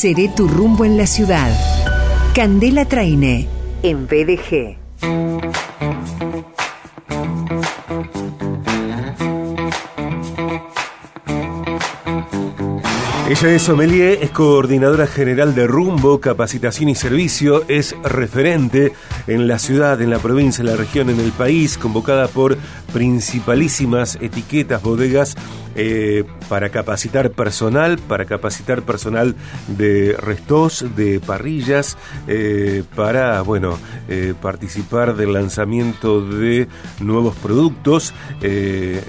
Seré tu rumbo en la ciudad. Candela Traine, en BDG. Ella es sommelier, es coordinadora general de Rumbo, Capacitación y Servicio, es referente en la ciudad, en la provincia, en la región, en el país, convocada por principalísimas etiquetas, bodegas eh, para capacitar personal, para capacitar personal de restos, de parrillas, eh, para, bueno, eh, participar del lanzamiento de nuevos productos.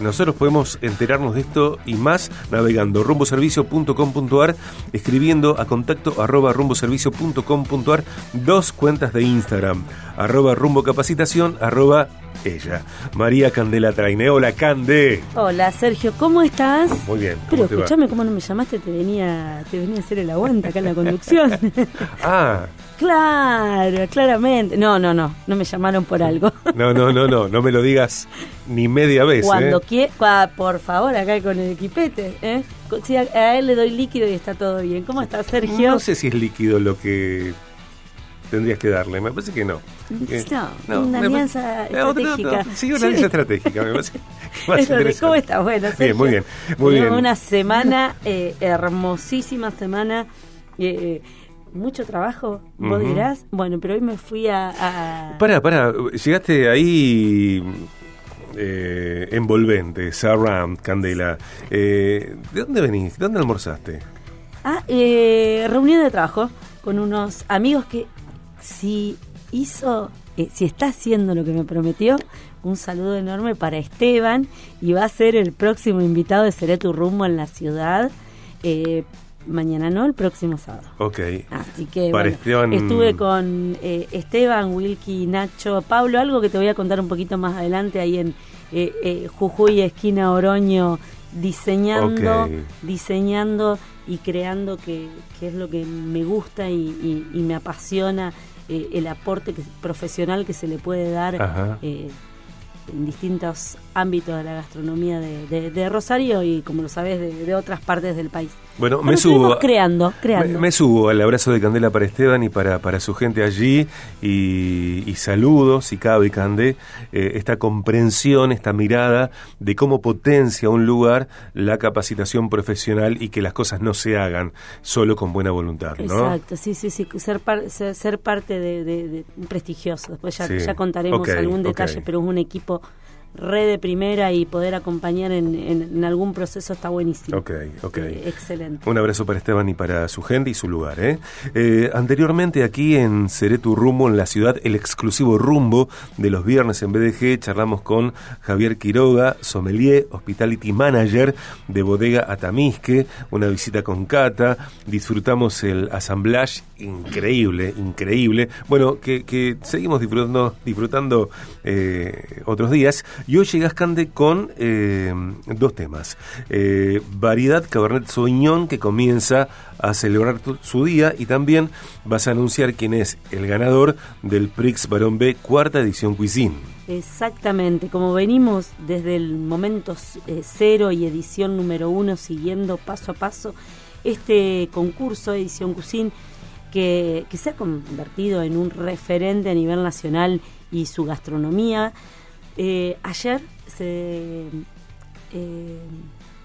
nosotros podemos enterarnos de esto y más navegando rumboservicio.com.ar, escribiendo a contacto arroba rumboservicio.com.ar, dos cuentas de Instagram, arroba rumbocapacitación, arroba ella, María Candela Traine. Hola, Cande. Hola, Sergio, ¿cómo estás? Muy bien. Pero escúchame, ¿cómo no me llamaste? Te venía, te venía a hacer el aguante acá en la conducción. ah. Claro, claramente. No, no, no, no me llamaron por algo. No, no, no, no, no me lo digas ni media vez. Cuando ¿eh? quiera, por favor, acá con el equipete. ¿eh? a, él le doy líquido y está todo bien. ¿Cómo está, Sergio? No sé si es líquido lo que tendrías que darle. Me parece que no. No, una alianza estratégica. sí, una alianza estratégica, me parece. ¿Cómo estás? Bueno, bien, muy bien. Muy bien. Una semana, eh, hermosísima semana. Eh, mucho trabajo, vos dirás. Bueno, pero hoy me fui a. Para, para, llegaste ahí. Eh, envolvente, Surround, Candela. Eh, ¿De dónde venís? ¿De dónde almorzaste? Ah, eh, reunión de trabajo con unos amigos que si hizo, eh, si está haciendo lo que me prometió, un saludo enorme para Esteban y va a ser el próximo invitado de Seré tu rumbo en la ciudad. Eh, mañana no, el próximo sábado. Ok. Así que estuve con eh, Esteban, Wilky, Nacho, Pablo, algo que te voy a contar un poquito más adelante ahí en Jujuy, esquina Oroño, diseñando, diseñando y creando que, es lo que me gusta y me apasiona eh, el aporte profesional que se le puede dar eh, en distintos ámbitos de la gastronomía de, Rosario y, como lo sabes, de, otras partes del país. Bueno, me subo. Creando, creando. Me, subo al abrazo de Candela para Esteban y para, para su gente allí y, y saludo, si cabe, Cande, eh, esta comprensión, esta mirada de cómo potencia un lugar la capacitación profesional y que las cosas no se hagan solo con buena voluntad, ¿no? Exacto, sí, sí, sí, ser, ser, parte de, prestigioso. Después ya, ya contaremos algún detalle, pero es un equipo red de primera y poder acompañar en, en, algún proceso está buenísimo. Ok, ok. Eh, excelente. Un abrazo para Esteban y para su gente y su lugar. ¿eh? eh anteriormente aquí en Seré tu rumbo en la ciudad, el exclusivo rumbo de los viernes en BDG, charlamos con Javier Quiroga, sommelier, hospitality manager de Bodega Atamisque, una visita con Cata, disfrutamos el assemblage increíble, increíble. Bueno, que, que seguimos disfrutando, disfrutando eh, otros días. Y hoy llegas, Cande, con eh, dos temas. Eh, variedad Cabernet Sauvignon, que comienza a celebrar su día, y también vas a anunciar quién es el ganador del Prix Baron B cuarta edición Cuisine. Exactamente, como venimos desde el momento cero y edición número uno, siguiendo paso a paso este concurso, edición Cuisine, que, se ha convertido en un referente a nivel nacional y su gastronomía. Eh, ayer se, eh,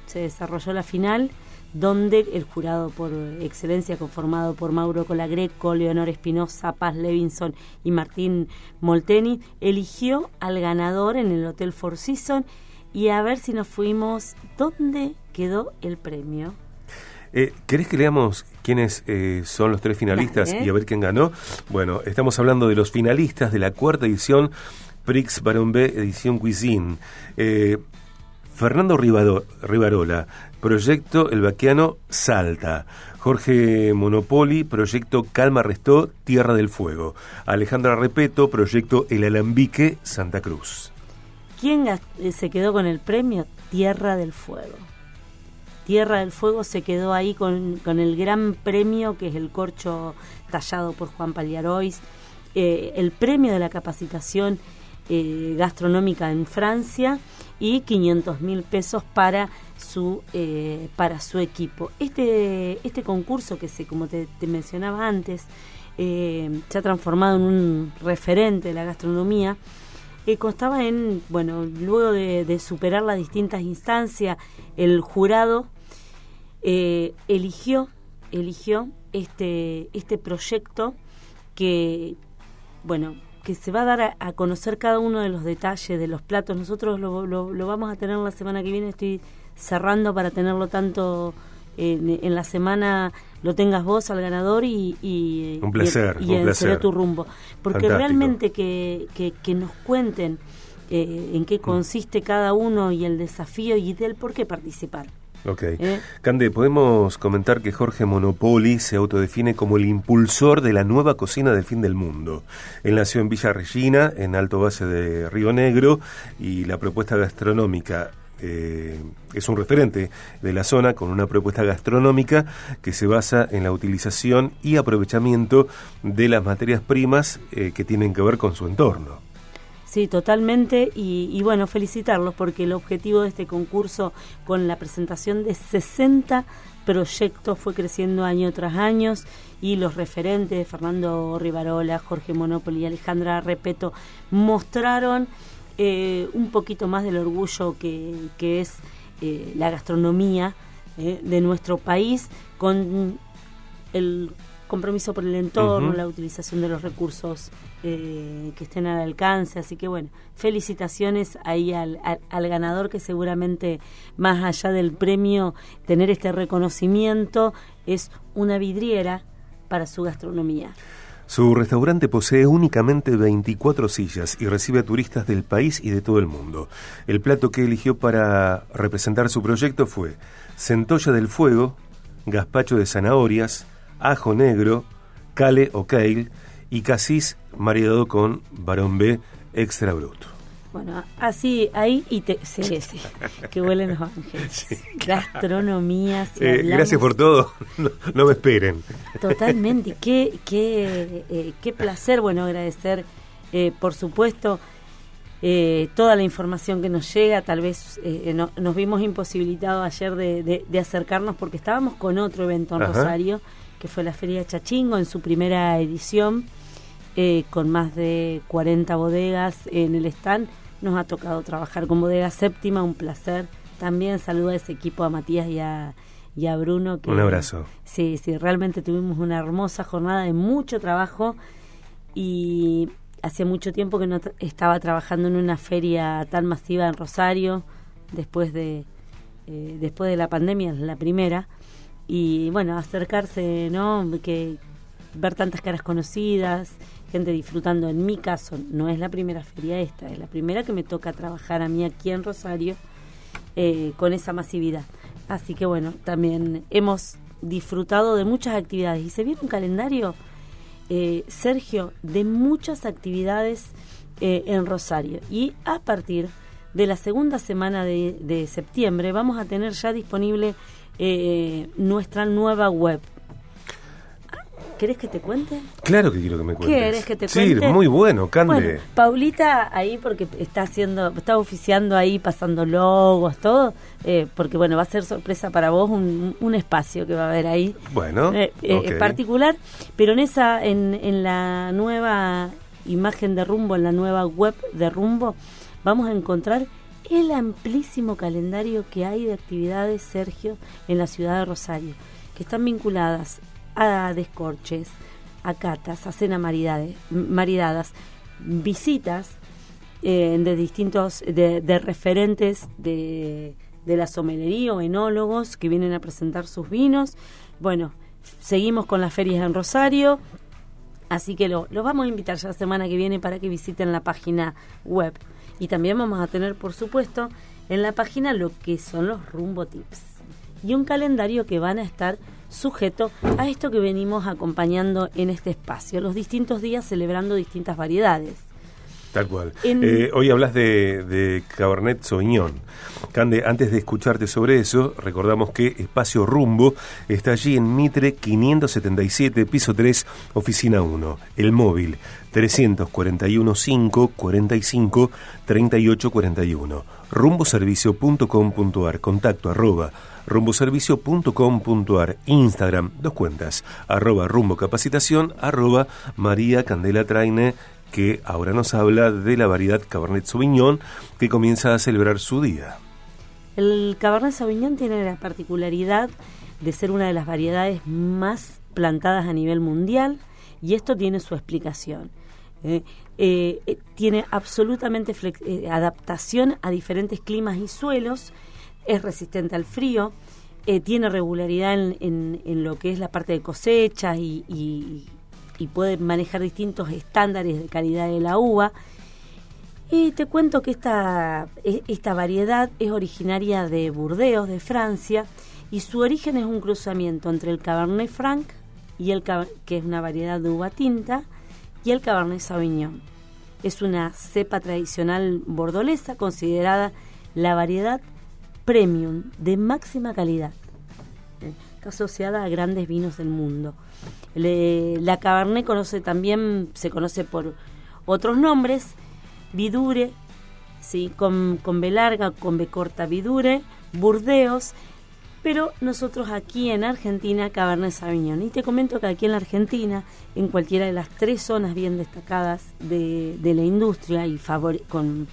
se desarrolló la final donde el jurado por excelencia conformado por Mauro Colagreco, Leonor Espinosa, Paz Levinson y Martín Molteni eligió al ganador en el Hotel Four Seasons y a ver si nos fuimos dónde quedó el premio. Eh, ¿Querés que leamos quiénes eh, son los tres finalistas y a ver quién ganó? Bueno, estamos hablando de los finalistas de la cuarta edición Prix Baron B edición Cuisine. Eh, Fernando Rivarola, Proyecto El Vaquiano Salta. Jorge Monopoli, Proyecto Calma Restó, Tierra del Fuego. Alejandra Repeto, Proyecto El Alambique, Santa Cruz. ¿Quién se quedó con el premio? Tierra del Fuego. Tierra del Fuego se quedó ahí con, el gran premio que es el corcho tallado por Juan Paliarois, eh, el premio de la capacitación eh, gastronómica en Francia y 500 mil pesos para su eh, para su equipo. Este este concurso que se como te, mencionaba antes eh, se ha transformado en un referente de la gastronomía. constaba en bueno luego de, superar las distintas instancias el jurado eligió eligió este este proyecto que bueno que se va a dar a, conocer cada uno de los detalles de los platos. Nosotros lo, lo, vamos a tener la semana que viene, estoy cerrando para tenerlo tanto en, la semana lo tengas vos al ganador y, y un placer, y, un tu rumbo. Porque realmente que, que, nos cuenten eh, en qué consiste cada uno y el desafío y del por qué participar. Ok. ¿Eh? Cande, podemos comentar que Jorge Monopoli se autodefine como el impulsor de la nueva cocina del fin del mundo. Él nació en Villa Regina, en Alto Base de Río Negro, y la propuesta gastronómica eh, es un referente de la zona con una propuesta gastronómica que se basa en la utilización y aprovechamiento de las materias primas eh, que tienen que ver con su entorno. Sí, totalmente. Y, bueno, felicitarlos porque el objetivo de este concurso con la presentación de 60 proyectos fue creciendo año tras año y los referentes, Fernando Rivarola, Jorge Monopoli y Alejandra Repeto, mostraron eh, un poquito más del orgullo que, es eh, la gastronomía eh, de nuestro país con el compromiso por el entorno, la utilización de los recursos eh, que estén al alcance. Así que bueno, felicitaciones ahí al, al, ganador que seguramente más allá del premio, tener este reconocimiento es una vidriera para su gastronomía. Su restaurante posee únicamente 24 sillas y recibe a turistas del país y de todo el mundo. El plato que eligió para representar su proyecto fue centolla del fuego, gazpacho de zanahorias, ajo negro, cale o kale y casis maridado con barón B extra bruto. Bueno, así, ahí y te... Sí, sí, que huelen los ángeles. Gastronomía. Eh, gracias por todo, no, me esperen. Totalmente, qué, qué, eh, qué placer, bueno, agradecer, eh, por supuesto, toda la información que nos llega. Tal vez nos vimos imposibilitados ayer de, de, acercarnos porque estábamos con otro evento en Rosario que fue la Feria Chachingo en su primera edición, eh, con más de 40 bodegas en el stand. Nos ha tocado trabajar con Bodega Séptima, un placer. También saludo a ese equipo, a Matías y a, y a Bruno. Que, un abrazo. Sí, sí, realmente tuvimos una hermosa jornada de mucho trabajo y hace mucho tiempo que no estaba trabajando en una feria tan masiva en Rosario, después de, eh, después de la pandemia, la primera y bueno, acercarse, ¿no? Que ver tantas caras conocidas, gente disfrutando. En mi caso, no es la primera feria esta, es la primera que me toca trabajar a mí aquí en Rosario eh, con esa masividad. Así que bueno, también hemos disfrutado de muchas actividades y se viene un calendario, eh, Sergio, de muchas actividades eh, en Rosario. Y a partir de la segunda semana de, de septiembre vamos a tener ya disponible eh, nuestra nueva web. ¿Querés que te cuente? Claro que quiero que me cuentes. ¿Querés que te cuente? Sí, muy bueno, Cande. Paulita ahí porque está haciendo, está oficiando ahí, pasando logos, todo, eh, porque bueno, va a ser sorpresa para vos un, un espacio que va a haber ahí. Bueno, eh, eh particular, pero en esa, en, en la nueva imagen de Rumbo, en la nueva web de Rumbo, vamos a encontrar el amplísimo calendario que hay de actividades, Sergio, en la ciudad de Rosario, que están vinculadas a descorches, a catas, a cena maridadas, visitas eh, de distintos, de, referentes de, la somelería o enólogos que vienen a presentar sus vinos. Bueno, seguimos con las ferias en Rosario, así que lo, lo vamos a invitar ya la semana que viene para que visiten la página web y también vamos a tener, por supuesto, en la página lo que son los rumbo tips. Y un calendario que van a estar sujeto a esto que venimos acompañando en este espacio, los distintos días celebrando distintas variedades. Tal cual. En- Eh, hoy hablas de, de Cabernet Sauvignon. Cande, antes de escucharte sobre eso, recordamos que Espacio Rumbo está allí en Mitre 577, piso 3, oficina 1. El móvil 341 5 45 38 41. rumboservicio.com.ar. Contacto arroba rumboservicio.com.ar. Instagram, dos cuentas, arroba rumbo capacitación, arroba María Candela Traine que ahora nos habla de la variedad Cabernet Sauvignon que comienza a celebrar su día. El Cabernet Sauvignon tiene la particularidad de ser una de las variedades más plantadas a nivel mundial y esto tiene su explicación. Eh, eh, eh, tiene absolutamente adaptación a diferentes climas y suelos, es resistente al frío, tiene regularidad en, lo que es la parte de cosechas y, y- puede manejar distintos estándares de calidad de la uva. Y te cuento que esta, e- esta variedad es originaria de Burdeos, de Francia, y su origen es un cruzamiento entre el Cabernet Franc, y el, que es una variedad de uva tinta, y el Cabernet Sauvignon. Es una cepa tradicional bordolesa considerada la variedad premium de máxima calidad. Eh, Está asociada a grandes vinos del mundo. La Cabernet conoce también, se conoce por otros nombres, Vidure, sí, con, con B larga, con B corta Vidure, Burdeos, pero nosotros aquí en Argentina Cabernet Sauvignon. Y te comento que aquí en la Argentina, en cualquiera de las tres zonas bien destacadas de, de la industria y con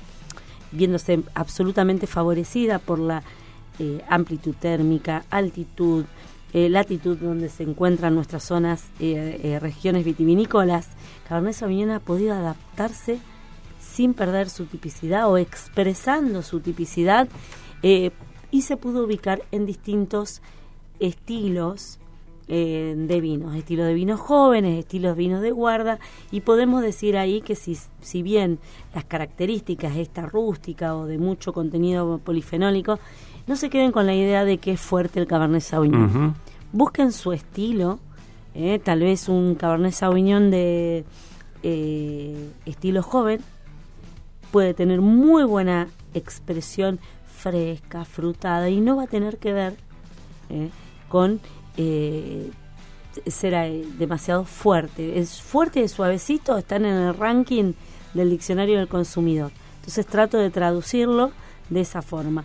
viéndose absolutamente favorecida por la eh, amplitud térmica, altitud, eh, latitud donde se encuentran nuestras zonas, eh, regiones vitivinícolas, Cabernet Sauvignon ha podido adaptarse sin perder su tipicidad o expresando su tipicidad y se pudo ubicar en distintos estilos eh, de vinos, estilos de vinos jóvenes, estilos de vinos de guarda, y podemos decir ahí que si, si bien las características esta rústica o de mucho contenido polifenólico, no se queden con la idea de que es fuerte el Cabernet Sauvignon. Busquen su estilo, eh, tal vez un Cabernet Sauvignon de eh, estilo joven, puede tener muy buena expresión fresca, frutada y no va a tener que ver eh, con eh, ser demasiado fuerte. Es fuerte y suavecito, están en el ranking del diccionario del consumidor. Entonces trato de traducirlo de esa forma.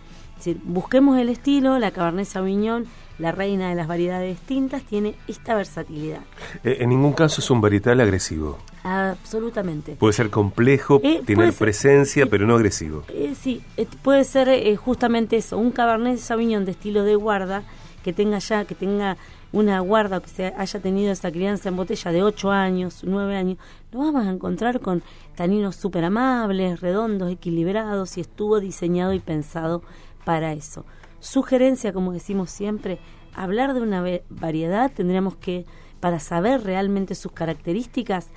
Busquemos el estilo, la Cabernet Sauvignon, la reina de las variedades distintas, tiene esta versatilidad. Eh, en ningún caso es un varietal agresivo. Absolutamente. Puede ser complejo, Eh, tener ser- presencia, pero no agresivo. Eh, sí, eh, puede ser eh, justamente eso, un Cabernet Sauvignon de estilo de guarda que tenga ya, que tenga una guarda que se haya tenido esa crianza en botella de 8 años, 9 años, lo vamos a encontrar con taninos súper amables, redondos, equilibrados y estuvo diseñado y pensado para eso. Sugerencia, como decimos siempre, hablar de una variedad tendríamos que, para saber realmente sus características,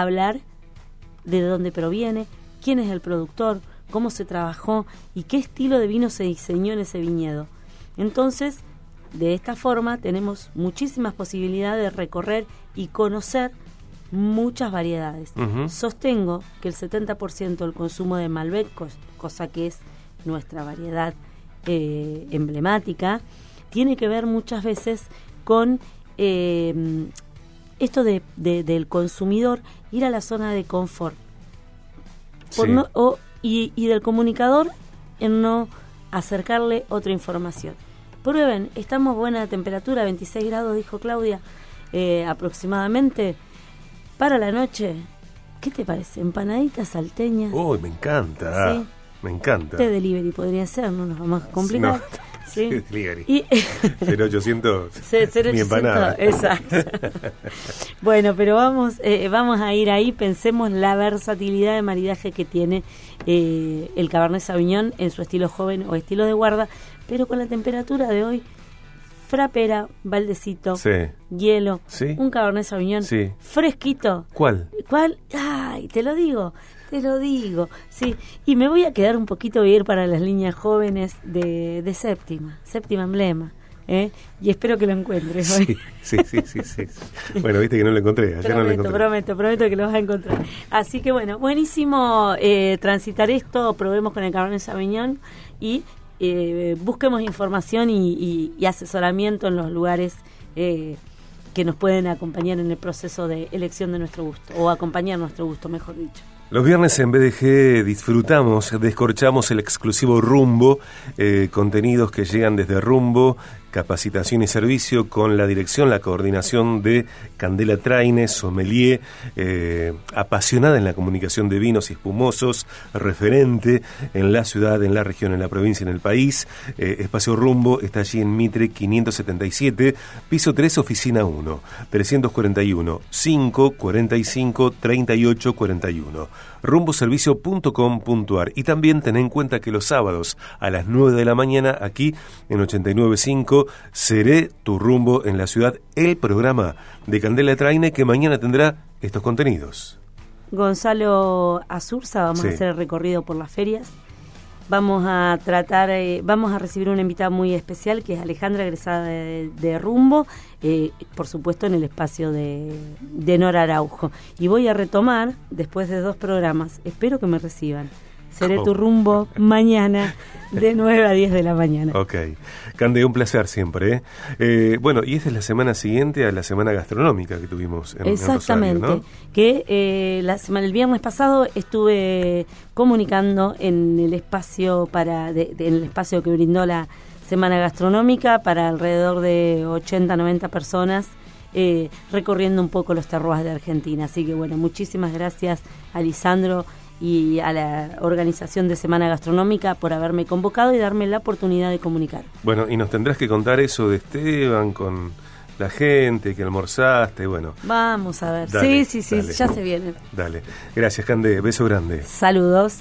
hablar de dónde proviene, quién es el productor, cómo se trabajó y qué estilo de vino se diseñó en ese viñedo. Entonces, de esta forma tenemos muchísimas posibilidades de recorrer y conocer muchas variedades. Sostengo que el 70% del consumo de Malbec, cos- cosa que es nuestra variedad eh, emblemática, tiene que ver muchas veces con eh, esto de, de- del consumidor ir a la zona de confort por Sí. no- o- y, y del comunicador en no acercarle otra información. Prueben, estamos buena temperatura, 26 grados, dijo Claudia, eh, aproximadamente. Para la noche, ¿qué te parece? Empanaditas salteñas. Uy, me encanta. Sí. Me encanta. Té delivery podría ser, no nos vamos a complicar. No. Sí. Delivery. Y 0800 C- 0800, mi empanada. Exacto. bueno, pero vamos, eh, vamos a ir ahí. Pensemos la versatilidad de maridaje que tiene eh, el Cabernet Sauvignon en su estilo joven o estilo de guarda, pero con la temperatura de hoy, frapera, baldecito, Sí. hielo, Sí. un Cabernet Sauvignon Sí. fresquito. ¿Cuál? ¿Cuál? Ay, te lo digo, te lo digo. Sí, y me voy a quedar un poquito, a ir para las líneas jóvenes de, de séptima, séptima emblema. ¿eh? y espero que lo encuentres. Sí, sí, sí, sí, sí. Bueno, viste que no lo encontré, ayer prometo, no lo encontré. Prometo, prometo que lo vas a encontrar. Así que bueno, buenísimo eh, transitar esto, probemos con el Cabernet Sauvignon y eh, busquemos información y, y, y, asesoramiento en los lugares eh, que nos pueden acompañar en el proceso de elección de nuestro gusto, o acompañar nuestro gusto, mejor dicho. Los viernes en BDG disfrutamos, descorchamos el exclusivo Rumbo, eh, contenidos que llegan desde Rumbo, capacitación y servicio con la dirección, la coordinación de Candela Traine, sommelier, eh, apasionada en la comunicación de vinos y espumosos, referente en la ciudad, en la región, en la provincia, en el país. Eh, Espacio Rumbo está allí en Mitre 577, piso 3, oficina 1, 341 5 45 38 41 rumboservicio.com.ar y también ten en cuenta que los sábados a las 9 de la mañana aquí en 895 seré tu rumbo en la ciudad, el programa de Candela Traine que mañana tendrá estos contenidos. Gonzalo Azurza, vamos sí. a hacer el recorrido por las ferias. Vamos a tratar, eh, vamos a recibir una invitada muy especial que es Alejandra, egresada de, de Rumbo, eh, por supuesto en el espacio de, de Nora Araujo. Y voy a retomar, después de dos programas, espero que me reciban. Seré tu rumbo mañana de 9 a 10 de la mañana. Ok. Cande, un placer siempre. ¿eh? Eh, bueno, y esta es la semana siguiente a la semana gastronómica que tuvimos en Exactamente. En Rosario, ¿no? Que eh, la semana, el viernes pasado estuve comunicando en el espacio para de, de, en el espacio que brindó la semana gastronómica para alrededor de 80, 90 personas. Eh, recorriendo un poco los terroirs de Argentina. Así que bueno, muchísimas gracias a Lisandro y a la organización de Semana Gastronómica por haberme convocado y darme la oportunidad de comunicar. Bueno, y nos tendrás que contar eso de Esteban con la gente que almorzaste, bueno. Vamos a ver. Dale, sí, sí, sí, dale. ya se viene. Dale. Gracias, Cande. Beso grande. Saludos.